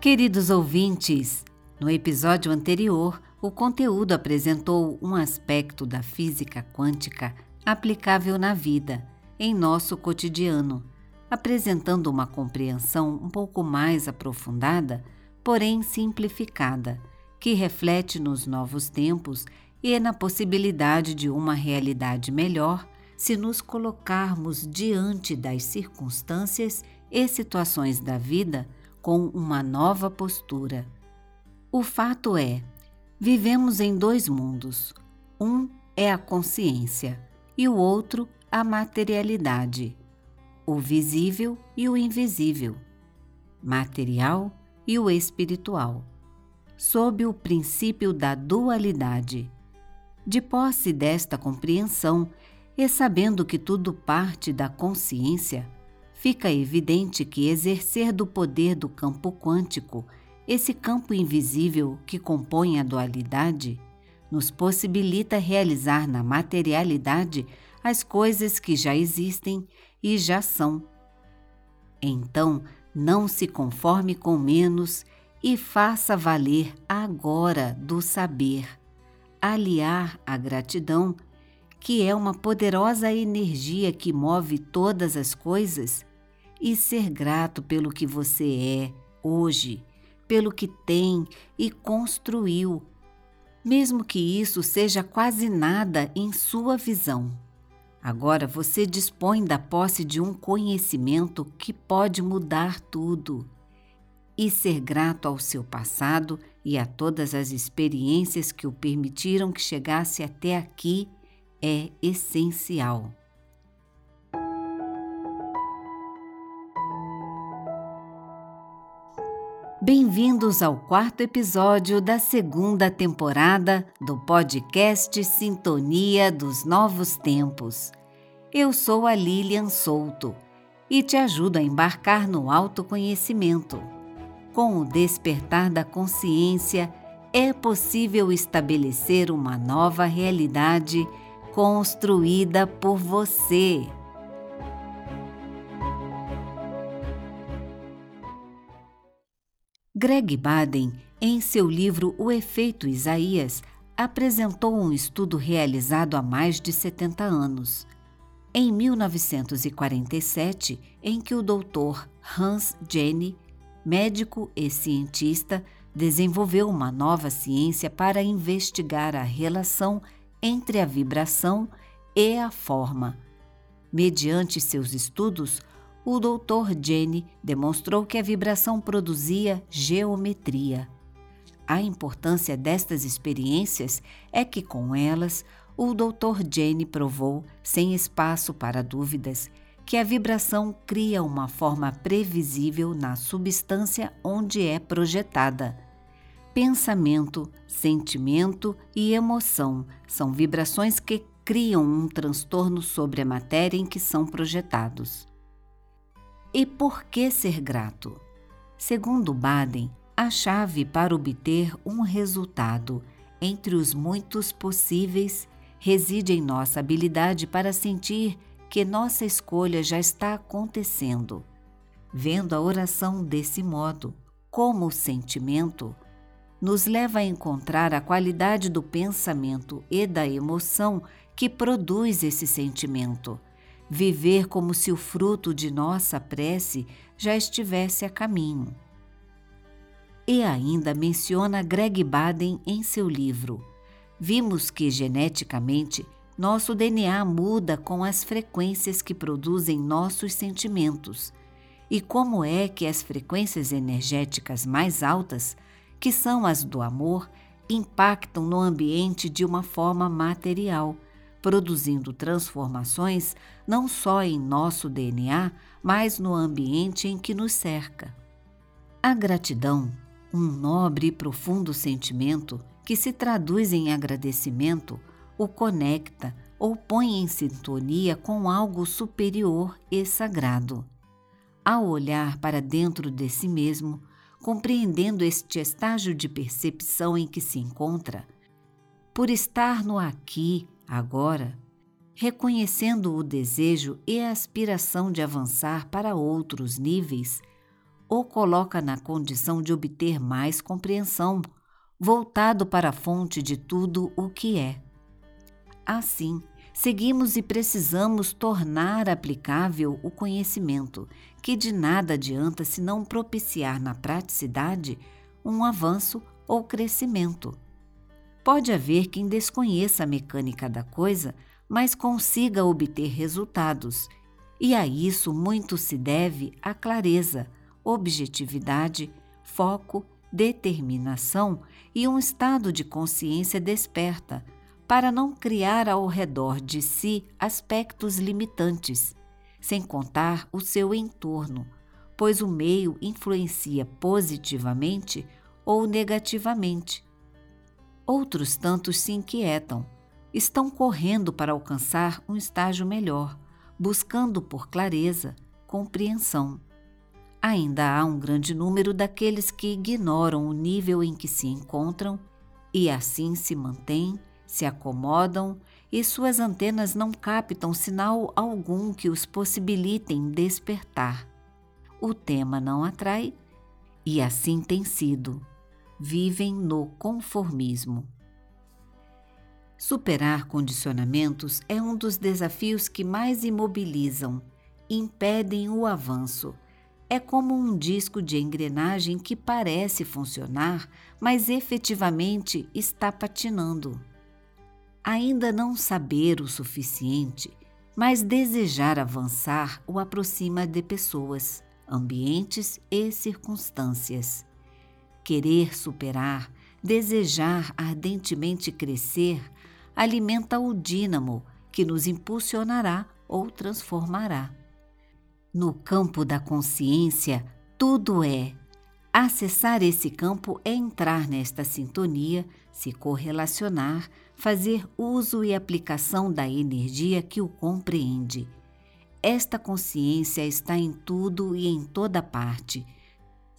Queridos ouvintes, no episódio anterior, o conteúdo apresentou um aspecto da física quântica aplicável na vida, em nosso cotidiano, apresentando uma compreensão um pouco mais aprofundada, porém simplificada, que reflete nos novos tempos e na possibilidade de uma realidade melhor se nos colocarmos diante das circunstâncias e situações da vida com uma nova postura. O fato é, vivemos em dois mundos. Um é a consciência e o outro a materialidade, o visível e o invisível, material e o espiritual, sob o princípio da dualidade. De posse desta compreensão e sabendo que tudo parte da consciência, fica evidente que exercer do poder do campo quântico, esse campo invisível que compõe a dualidade, nos possibilita realizar na materialidade as coisas que já existem e já são. Então, não se conforme com menos e faça valer agora do saber, aliar a gratidão, que é uma poderosa energia que move todas as coisas e ser grato pelo que você é hoje, pelo que tem e construiu, mesmo que isso seja quase nada em sua visão. Agora você dispõe da posse de um conhecimento que pode mudar tudo. E ser grato ao seu passado e a todas as experiências que o permitiram que chegasse até aqui é essencial. Bem-vindos ao quarto episódio da segunda temporada do podcast Sintonia dos Novos Tempos. Eu sou a Lilian Souto e te ajudo a embarcar no autoconhecimento. Com o despertar da consciência, é possível estabelecer uma nova realidade construída por você. Greg Baden, em seu livro O Efeito Isaías, apresentou um estudo realizado há mais de 70 anos. Em 1947, em que o Dr. Hans Jenny, médico e cientista, desenvolveu uma nova ciência para investigar a relação entre a vibração e a forma. Mediante seus estudos, o Dr. Jenny demonstrou que a vibração produzia geometria. A importância destas experiências é que, com elas, o Dr. Jenny provou, sem espaço para dúvidas, que a vibração cria uma forma previsível na substância onde é projetada. Pensamento, sentimento e emoção são vibrações que criam um transtorno sobre a matéria em que são projetados. E por que ser grato? Segundo Baden, a chave para obter um resultado entre os muitos possíveis reside em nossa habilidade para sentir que nossa escolha já está acontecendo. Vendo a oração desse modo, como sentimento, nos leva a encontrar a qualidade do pensamento e da emoção que produz esse sentimento viver como se o fruto de nossa prece já estivesse a caminho. E ainda menciona Greg Baden em seu livro. Vimos que geneticamente nosso DNA muda com as frequências que produzem nossos sentimentos. E como é que as frequências energéticas mais altas, que são as do amor, impactam no ambiente de uma forma material produzindo transformações não só em nosso DNA, mas no ambiente em que nos cerca. A gratidão, um nobre e profundo sentimento que se traduz em agradecimento, o conecta ou põe em sintonia com algo superior e sagrado. Ao olhar para dentro de si mesmo, compreendendo este estágio de percepção em que se encontra, por estar no aqui Agora, reconhecendo o desejo e a aspiração de avançar para outros níveis, o coloca na condição de obter mais compreensão, voltado para a fonte de tudo o que é. Assim, seguimos e precisamos tornar aplicável o conhecimento, que de nada adianta se não propiciar na praticidade um avanço ou crescimento. Pode haver quem desconheça a mecânica da coisa, mas consiga obter resultados, e a isso muito se deve a clareza, objetividade, foco, determinação e um estado de consciência desperta, para não criar ao redor de si aspectos limitantes, sem contar o seu entorno, pois o meio influencia positivamente ou negativamente. Outros tantos se inquietam, estão correndo para alcançar um estágio melhor, buscando por clareza, compreensão. Ainda há um grande número daqueles que ignoram o nível em que se encontram e assim se mantêm, se acomodam e suas antenas não captam sinal algum que os possibilitem despertar. O tema não atrai e assim tem sido. Vivem no conformismo. Superar condicionamentos é um dos desafios que mais imobilizam, impedem o avanço. É como um disco de engrenagem que parece funcionar, mas efetivamente está patinando ainda não saber o suficiente, mas desejar avançar o aproxima de pessoas, ambientes e circunstâncias. Querer superar, desejar ardentemente crescer, alimenta o dínamo que nos impulsionará ou transformará. No campo da consciência, tudo é. Acessar esse campo é entrar nesta sintonia, se correlacionar, fazer uso e aplicação da energia que o compreende. Esta consciência está em tudo e em toda parte.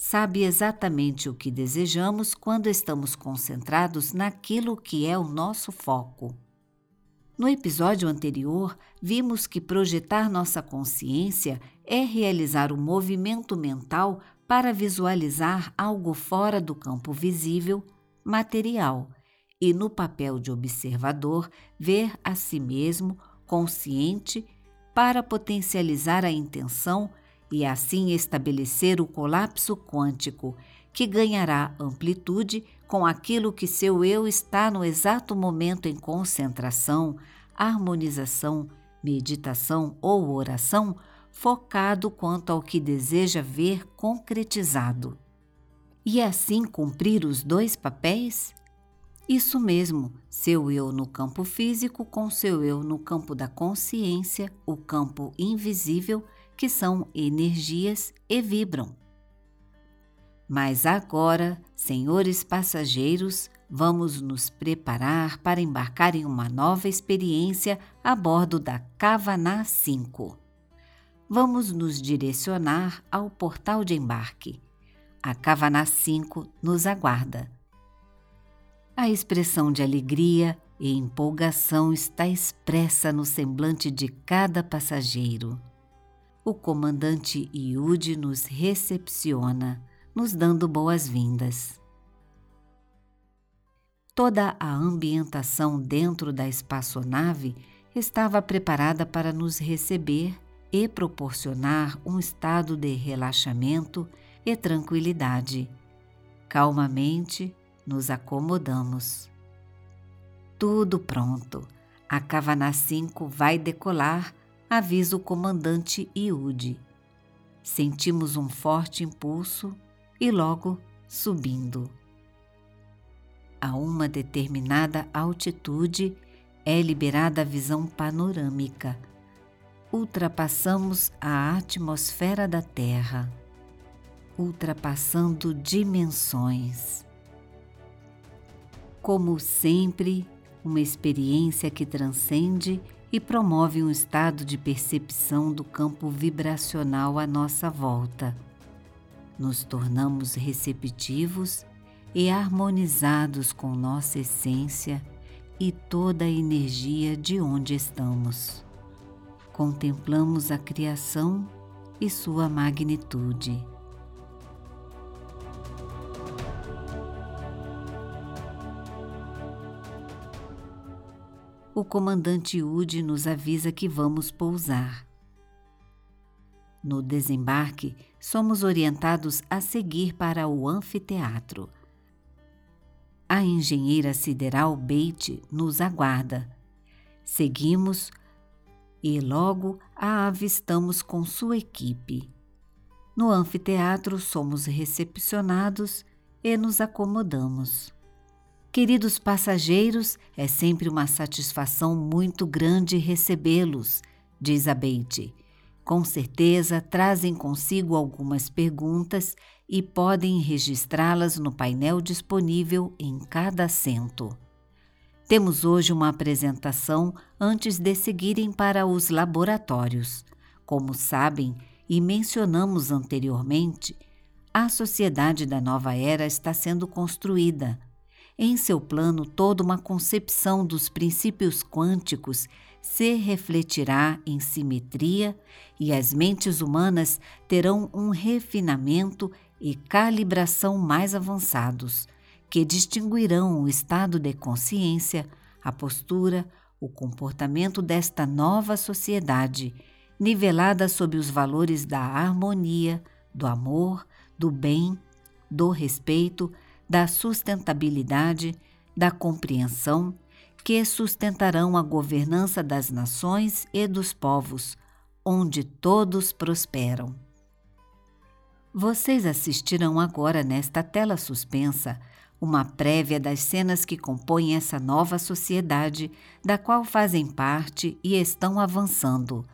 Sabe exatamente o que desejamos quando estamos concentrados naquilo que é o nosso foco. No episódio anterior, vimos que projetar nossa consciência é realizar um movimento mental para visualizar algo fora do campo visível, material e, no papel de observador, ver a si mesmo consciente para potencializar a intenção e assim estabelecer o colapso quântico, que ganhará amplitude com aquilo que seu eu está no exato momento em concentração, harmonização, meditação ou oração, focado quanto ao que deseja ver concretizado. E assim cumprir os dois papéis? Isso mesmo, seu eu no campo físico com seu eu no campo da consciência, o campo invisível, que são energias e vibram. Mas agora, senhores passageiros, vamos nos preparar para embarcar em uma nova experiência a bordo da Kavaná 5. Vamos nos direcionar ao portal de embarque. A Kavaná 5 nos aguarda. A expressão de alegria e empolgação está expressa no semblante de cada passageiro. O comandante Iude nos recepciona, nos dando boas-vindas. Toda a ambientação dentro da espaçonave estava preparada para nos receber e proporcionar um estado de relaxamento e tranquilidade. Calmamente, nos acomodamos. Tudo pronto. A Cavana 5 vai decolar, avisa o comandante Iude. Sentimos um forte impulso e logo subindo. A uma determinada altitude é liberada a visão panorâmica. Ultrapassamos a atmosfera da Terra, ultrapassando dimensões como sempre, uma experiência que transcende e promove um estado de percepção do campo vibracional à nossa volta. Nos tornamos receptivos e harmonizados com nossa essência e toda a energia de onde estamos. Contemplamos a criação e sua magnitude. O comandante Ude nos avisa que vamos pousar. No desembarque, somos orientados a seguir para o anfiteatro. A engenheira sideral Beite nos aguarda. Seguimos e logo a avistamos com sua equipe. No anfiteatro somos recepcionados e nos acomodamos. Queridos passageiros, é sempre uma satisfação muito grande recebê-los, diz a Beite. Com certeza trazem consigo algumas perguntas e podem registrá-las no painel disponível em cada assento. Temos hoje uma apresentação antes de seguirem para os laboratórios. Como sabem e mencionamos anteriormente, a sociedade da nova era está sendo construída em seu plano, toda uma concepção dos princípios quânticos se refletirá em simetria e as mentes humanas terão um refinamento e calibração mais avançados, que distinguirão o estado de consciência, a postura, o comportamento desta nova sociedade, nivelada sob os valores da harmonia, do amor, do bem, do respeito, da sustentabilidade, da compreensão, que sustentarão a governança das nações e dos povos, onde todos prosperam. Vocês assistirão agora nesta tela suspensa uma prévia das cenas que compõem essa nova sociedade, da qual fazem parte e estão avançando.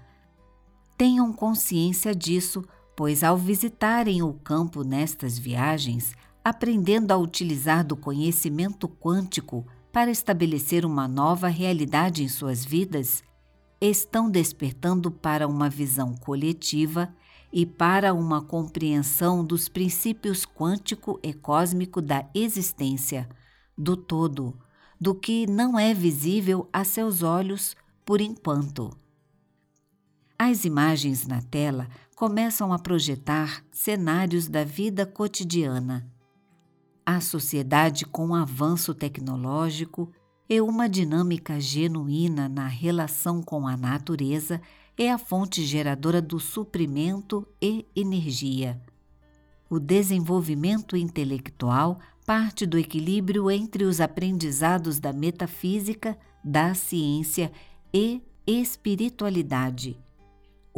Tenham consciência disso, pois ao visitarem o campo nestas viagens, aprendendo a utilizar do conhecimento quântico para estabelecer uma nova realidade em suas vidas, estão despertando para uma visão coletiva e para uma compreensão dos princípios quântico e cósmico da existência, do todo, do que não é visível a seus olhos por enquanto. As imagens na tela começam a projetar cenários da vida cotidiana a sociedade com avanço tecnológico e uma dinâmica genuína na relação com a natureza é a fonte geradora do suprimento e energia. O desenvolvimento intelectual parte do equilíbrio entre os aprendizados da metafísica, da ciência e espiritualidade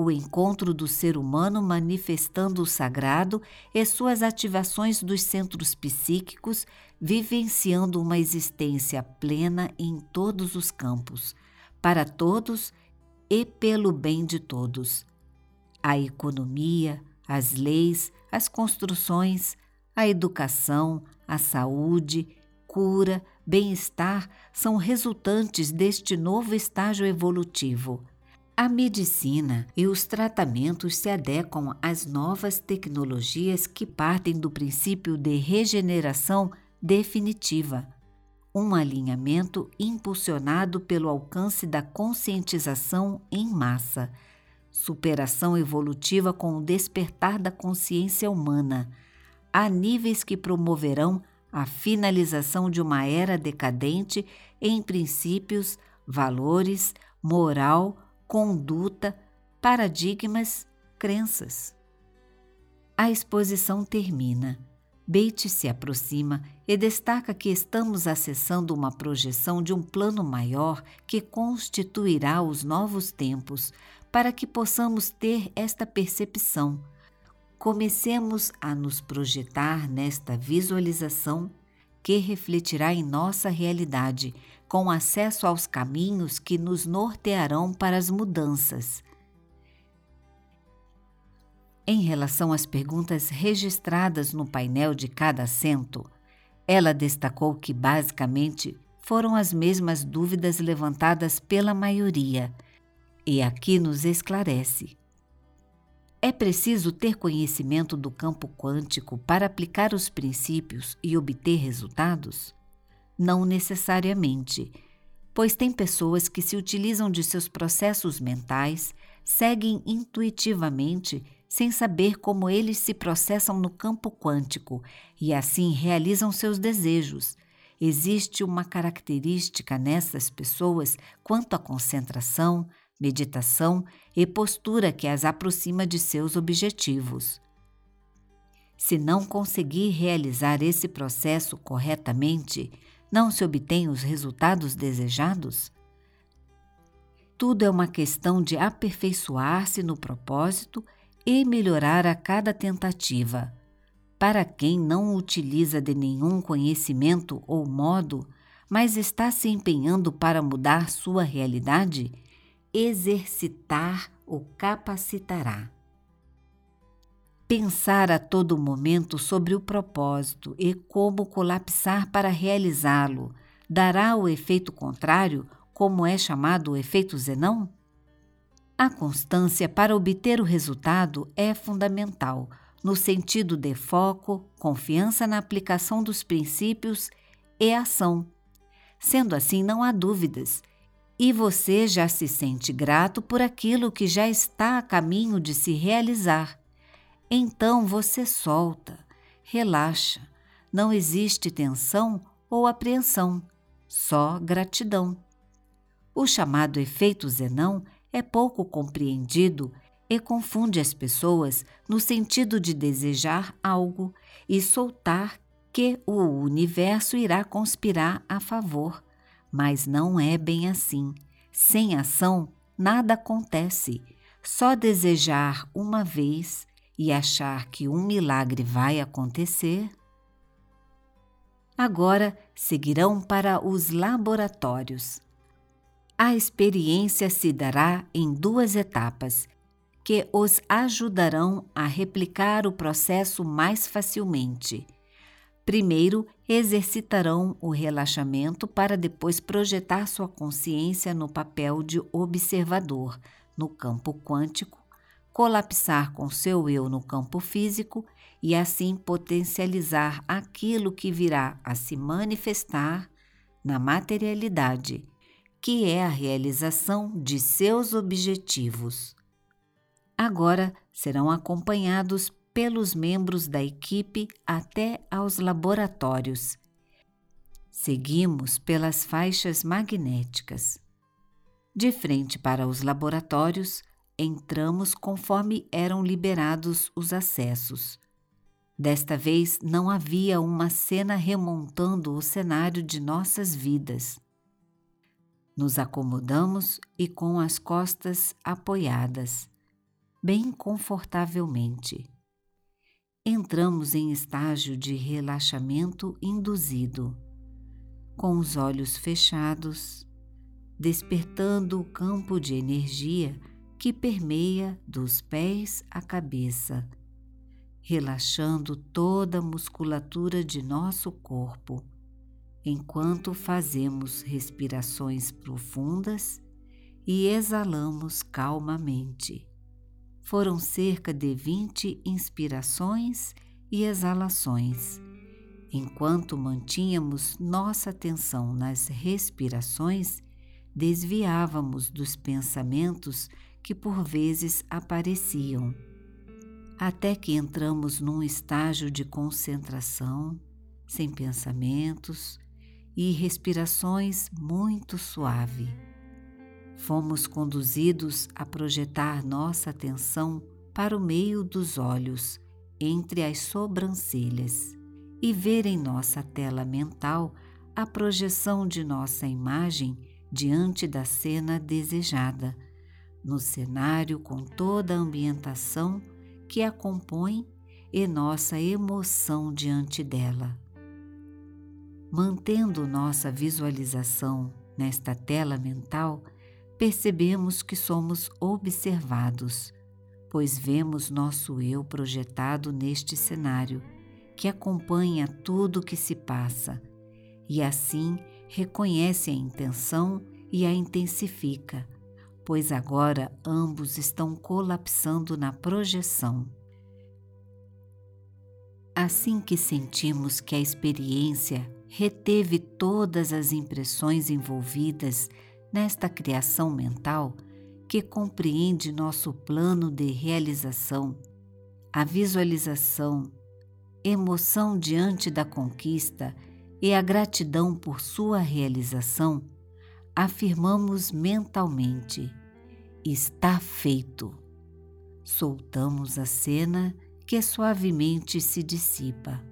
o encontro do ser humano manifestando o sagrado e suas ativações dos centros psíquicos, vivenciando uma existência plena em todos os campos, para todos e pelo bem de todos. A economia, as leis, as construções, a educação, a saúde, cura, bem-estar são resultantes deste novo estágio evolutivo a medicina e os tratamentos se adequam às novas tecnologias que partem do princípio de regeneração definitiva, um alinhamento impulsionado pelo alcance da conscientização em massa, superação evolutiva com o despertar da consciência humana, a níveis que promoverão a finalização de uma era decadente em princípios, valores, moral, conduta, paradigmas, crenças. A exposição termina. Beite se aproxima e destaca que estamos acessando uma projeção de um plano maior que constituirá os novos tempos, para que possamos ter esta percepção. Comecemos a nos projetar nesta visualização que refletirá em nossa realidade, com acesso aos caminhos que nos nortearão para as mudanças. Em relação às perguntas registradas no painel de cada assento, ela destacou que basicamente foram as mesmas dúvidas levantadas pela maioria, e aqui nos esclarece. É preciso ter conhecimento do campo quântico para aplicar os princípios e obter resultados? Não necessariamente, pois tem pessoas que se utilizam de seus processos mentais, seguem intuitivamente sem saber como eles se processam no campo quântico e assim realizam seus desejos, existe uma característica nessas pessoas quanto à concentração, meditação e postura que as aproxima de seus objetivos. Se não conseguir realizar esse processo corretamente, não se obtém os resultados desejados? Tudo é uma questão de aperfeiçoar-se no propósito e melhorar a cada tentativa. Para quem não utiliza de nenhum conhecimento ou modo, mas está se empenhando para mudar sua realidade, exercitar o capacitará. Pensar a todo momento sobre o propósito e como colapsar para realizá-lo dará o efeito contrário, como é chamado o efeito Zenão? A constância para obter o resultado é fundamental, no sentido de foco, confiança na aplicação dos princípios e ação. Sendo assim, não há dúvidas, e você já se sente grato por aquilo que já está a caminho de se realizar. Então você solta, relaxa, não existe tensão ou apreensão, só gratidão. O chamado efeito Zenão é pouco compreendido e confunde as pessoas no sentido de desejar algo e soltar que o universo irá conspirar a favor. Mas não é bem assim. Sem ação, nada acontece. Só desejar uma vez e achar que um milagre vai acontecer. Agora seguirão para os laboratórios. A experiência se dará em duas etapas, que os ajudarão a replicar o processo mais facilmente. Primeiro, exercitarão o relaxamento para depois projetar sua consciência no papel de observador no campo quântico, colapsar com seu eu no campo físico e assim potencializar aquilo que virá a se manifestar na materialidade que é a realização de seus objetivos. Agora serão acompanhados pelos membros da equipe até aos laboratórios. Seguimos pelas faixas magnéticas. De frente para os laboratórios, entramos conforme eram liberados os acessos. Desta vez não havia uma cena remontando o cenário de nossas vidas. Nos acomodamos e com as costas apoiadas, bem confortavelmente. Entramos em estágio de relaxamento induzido, com os olhos fechados, despertando o campo de energia que permeia dos pés à cabeça, relaxando toda a musculatura de nosso corpo enquanto fazemos respirações profundas e exalamos calmamente. Foram cerca de 20 inspirações e exalações. Enquanto mantínhamos nossa atenção nas respirações, desviávamos dos pensamentos que por vezes apareciam, até que entramos num estágio de concentração, sem pensamentos, e respirações muito suave. Fomos conduzidos a projetar nossa atenção para o meio dos olhos, entre as sobrancelhas, e ver em nossa tela mental a projeção de nossa imagem diante da cena desejada, no cenário com toda a ambientação que a compõe e nossa emoção diante dela. Mantendo nossa visualização nesta tela mental, percebemos que somos observados, pois vemos nosso eu projetado neste cenário, que acompanha tudo o que se passa, e assim reconhece a intenção e a intensifica, pois agora ambos estão colapsando na projeção. Assim que sentimos que a experiência reteve todas as impressões envolvidas nesta criação mental que compreende nosso plano de realização, a visualização, emoção diante da conquista e a gratidão por sua realização, afirmamos mentalmente: está feito. Soltamos a cena que suavemente se dissipa.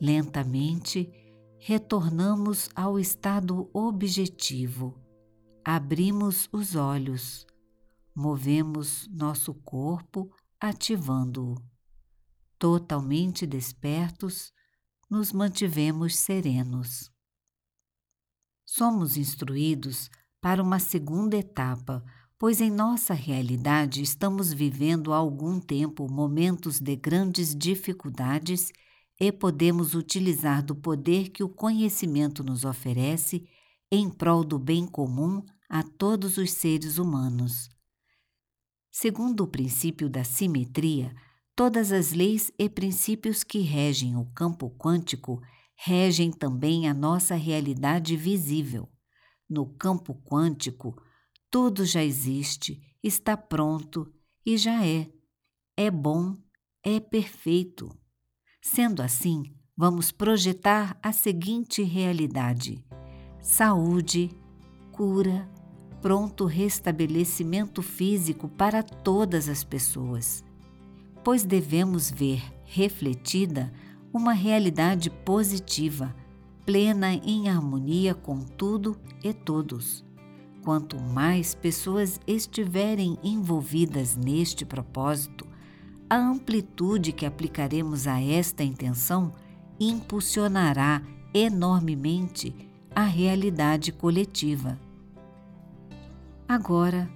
Lentamente, retornamos ao estado objetivo. Abrimos os olhos, movemos nosso corpo ativando-o. Totalmente despertos, nos mantivemos serenos. Somos instruídos para uma segunda etapa, pois em nossa realidade estamos vivendo há algum tempo momentos de grandes dificuldades e podemos utilizar do poder que o conhecimento nos oferece em prol do bem comum a todos os seres humanos. Segundo o princípio da simetria, todas as leis e princípios que regem o campo quântico regem também a nossa realidade visível. No campo quântico, tudo já existe, está pronto e já é. É bom, é perfeito. Sendo assim, vamos projetar a seguinte realidade: saúde, cura, pronto restabelecimento físico para todas as pessoas, pois devemos ver refletida uma realidade positiva, plena em harmonia com tudo e todos. Quanto mais pessoas estiverem envolvidas neste propósito, a amplitude que aplicaremos a esta intenção impulsionará enormemente a realidade coletiva. Agora,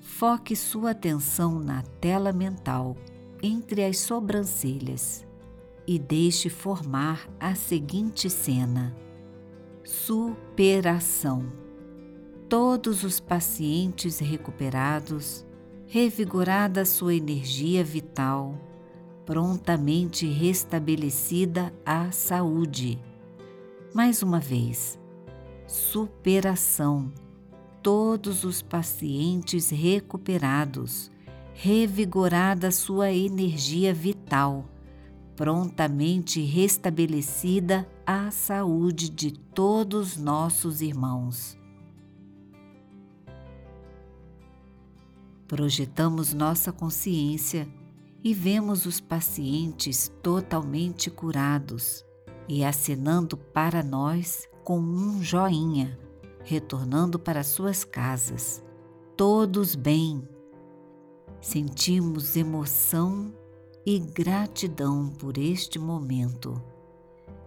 foque sua atenção na tela mental entre as sobrancelhas e deixe formar a seguinte cena: superação. Todos os pacientes recuperados revigorada sua energia vital, prontamente restabelecida a saúde. Mais uma vez, superação. Todos os pacientes recuperados, revigorada sua energia vital, prontamente restabelecida a saúde de todos nossos irmãos. Projetamos nossa consciência e vemos os pacientes totalmente curados e acenando para nós com um joinha, retornando para suas casas, todos bem. Sentimos emoção e gratidão por este momento.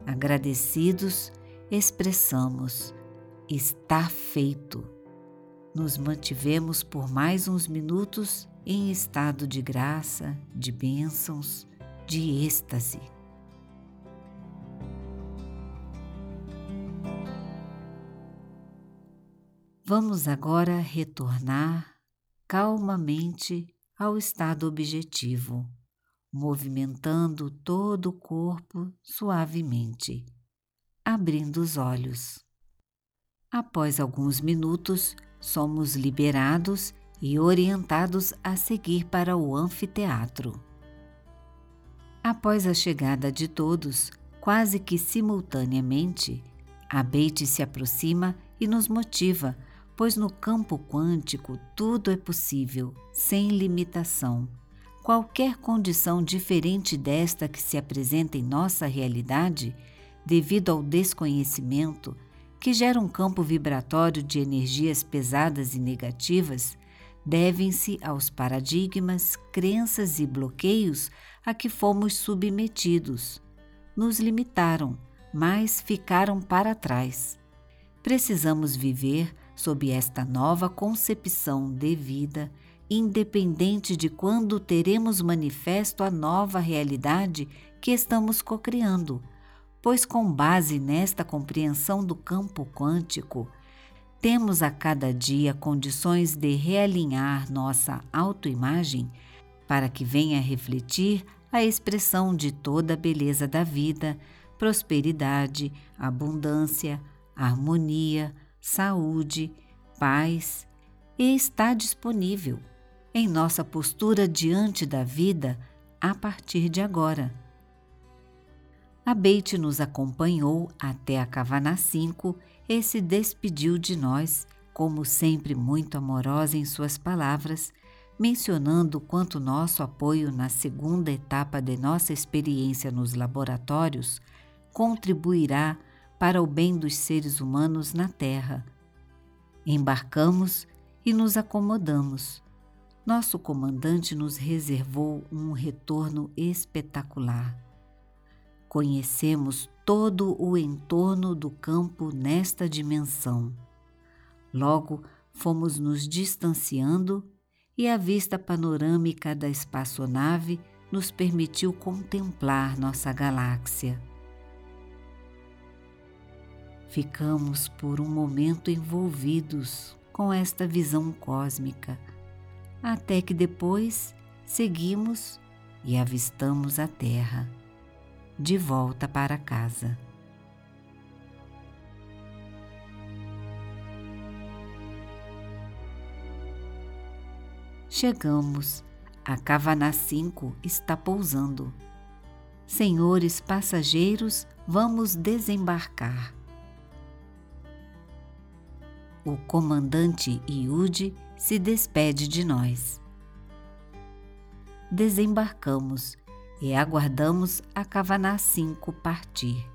Agradecidos, expressamos: está feito nos mantivemos por mais uns minutos em estado de graça, de bênçãos, de êxtase. Vamos agora retornar calmamente ao estado objetivo, movimentando todo o corpo suavemente, abrindo os olhos. Após alguns minutos, somos liberados e orientados a seguir para o anfiteatro. Após a chegada de todos, quase que simultaneamente, a Beite se aproxima e nos motiva, pois no campo quântico tudo é possível, sem limitação. Qualquer condição diferente desta que se apresenta em nossa realidade, devido ao desconhecimento, que gera um campo vibratório de energias pesadas e negativas, devem-se aos paradigmas, crenças e bloqueios a que fomos submetidos. Nos limitaram, mas ficaram para trás. Precisamos viver sob esta nova concepção de vida, independente de quando teremos manifesto a nova realidade que estamos cocriando. Pois, com base nesta compreensão do campo quântico, temos a cada dia condições de realinhar nossa autoimagem para que venha refletir a expressão de toda a beleza da vida, prosperidade, abundância, harmonia, saúde, paz e está disponível em nossa postura diante da vida a partir de agora A Beite nos acompanhou até a Cavaná 5 e se despediu de nós, como sempre muito amorosa em suas palavras, mencionando quanto nosso apoio na segunda etapa de nossa experiência nos laboratórios contribuirá para o bem dos seres humanos na Terra. Embarcamos e nos acomodamos. Nosso comandante nos reservou um retorno espetacular. Conhecemos todo o entorno do campo nesta dimensão. Logo, fomos nos distanciando e a vista panorâmica da espaçonave nos permitiu contemplar nossa galáxia. Ficamos por um momento envolvidos com esta visão cósmica, até que depois seguimos e avistamos a Terra, de volta para casa. Chegamos. A Cavaná 5 está pousando. Senhores passageiros, vamos desembarcar. O comandante Iude se despede de nós. Desembarcamos e aguardamos a Cavaná 5 partir.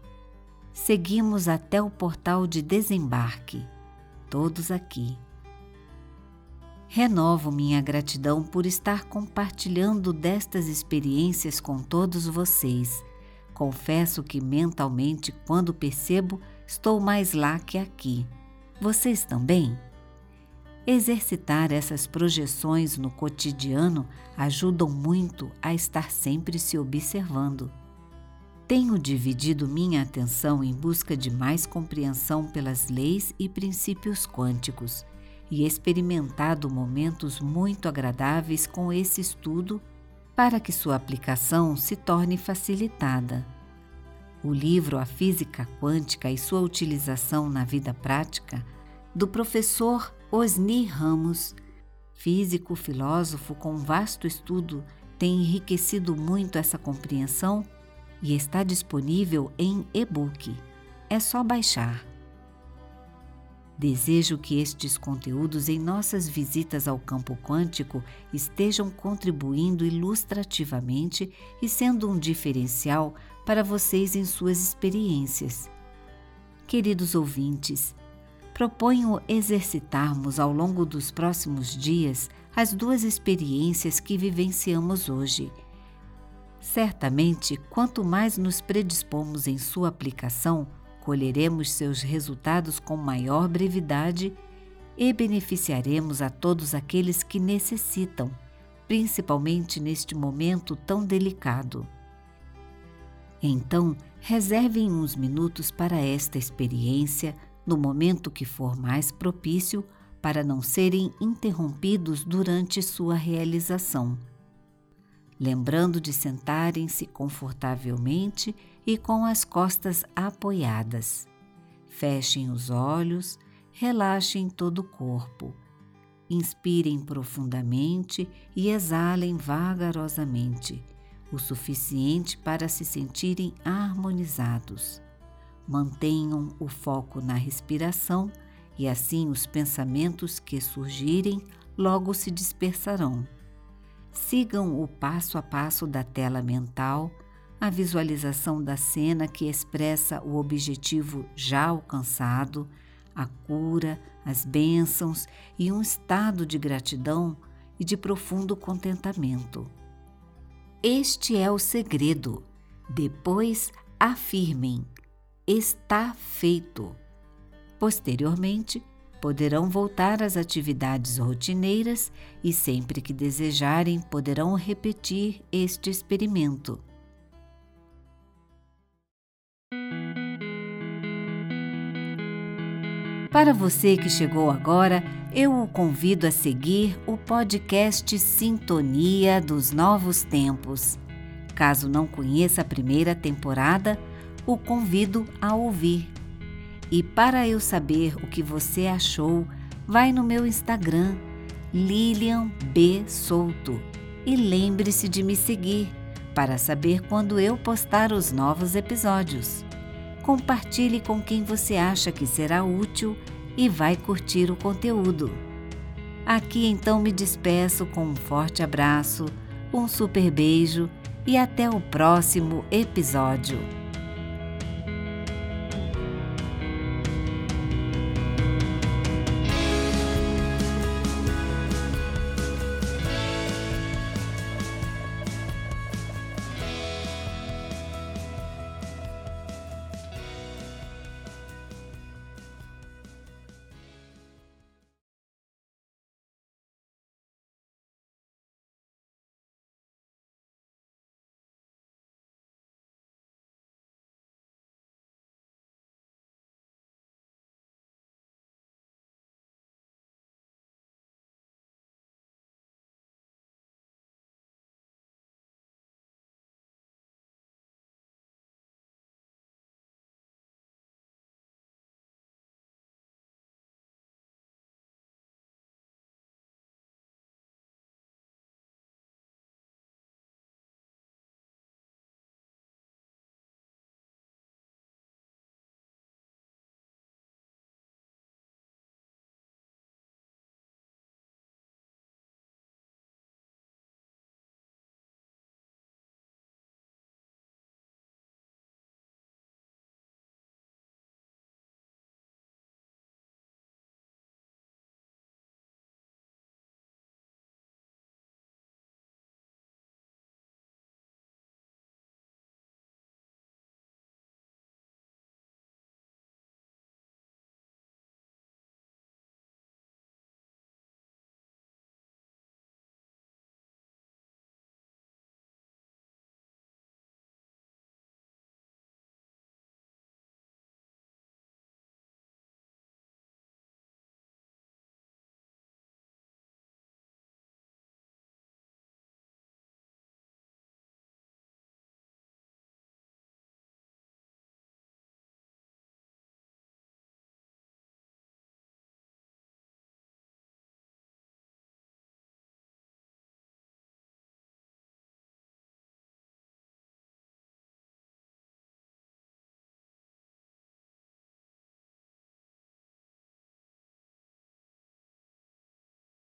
Seguimos até o portal de desembarque, todos aqui. Renovo minha gratidão por estar compartilhando destas experiências com todos vocês. Confesso que mentalmente, quando percebo, estou mais lá que aqui. Vocês também? Exercitar essas projeções no cotidiano ajudam muito a estar sempre se observando. Tenho dividido minha atenção em busca de mais compreensão pelas leis e princípios quânticos e experimentado momentos muito agradáveis com esse estudo para que sua aplicação se torne facilitada. O livro A Física Quântica e sua utilização na vida prática, do professor Osni Ramos, físico filósofo com vasto estudo, tem enriquecido muito essa compreensão e está disponível em e-book. É só baixar. Desejo que estes conteúdos em nossas visitas ao campo quântico estejam contribuindo ilustrativamente e sendo um diferencial para vocês em suas experiências. Queridos ouvintes, proponho exercitarmos ao longo dos próximos dias as duas experiências que vivenciamos hoje. Certamente, quanto mais nos predispomos em sua aplicação, colheremos seus resultados com maior brevidade e beneficiaremos a todos aqueles que necessitam, principalmente neste momento tão delicado. Então, reservem uns minutos para esta experiência no momento que for mais propício para não serem interrompidos durante sua realização lembrando de sentarem-se confortavelmente e com as costas apoiadas. Fechem os olhos, relaxem todo o corpo. Inspirem profundamente e exalem vagarosamente, o suficiente para se sentirem harmonizados. Mantenham o foco na respiração e assim os pensamentos que surgirem logo se dispersarão Sigam o passo a passo da tela mental, a visualização da cena que expressa o objetivo já alcançado, a cura, as bênçãos e um estado de gratidão e de profundo contentamento. Este é o segredo. Depois afirmem: está feito. Posteriormente, poderão voltar às atividades rotineiras e, sempre que desejarem, poderão repetir este experimento. Para você que chegou agora, eu o convido a seguir o podcast Sintonia dos Novos Tempos. Caso não conheça a primeira temporada, o convido a ouvir e para eu saber o que você achou, vai no meu Instagram, Lilian B. Souto, e lembre-se de me seguir, para saber quando eu postar os novos episódios. Compartilhe com quem você acha que será útil e vai curtir o conteúdo. Aqui então me despeço com um forte abraço, um super beijo e até o próximo episódio.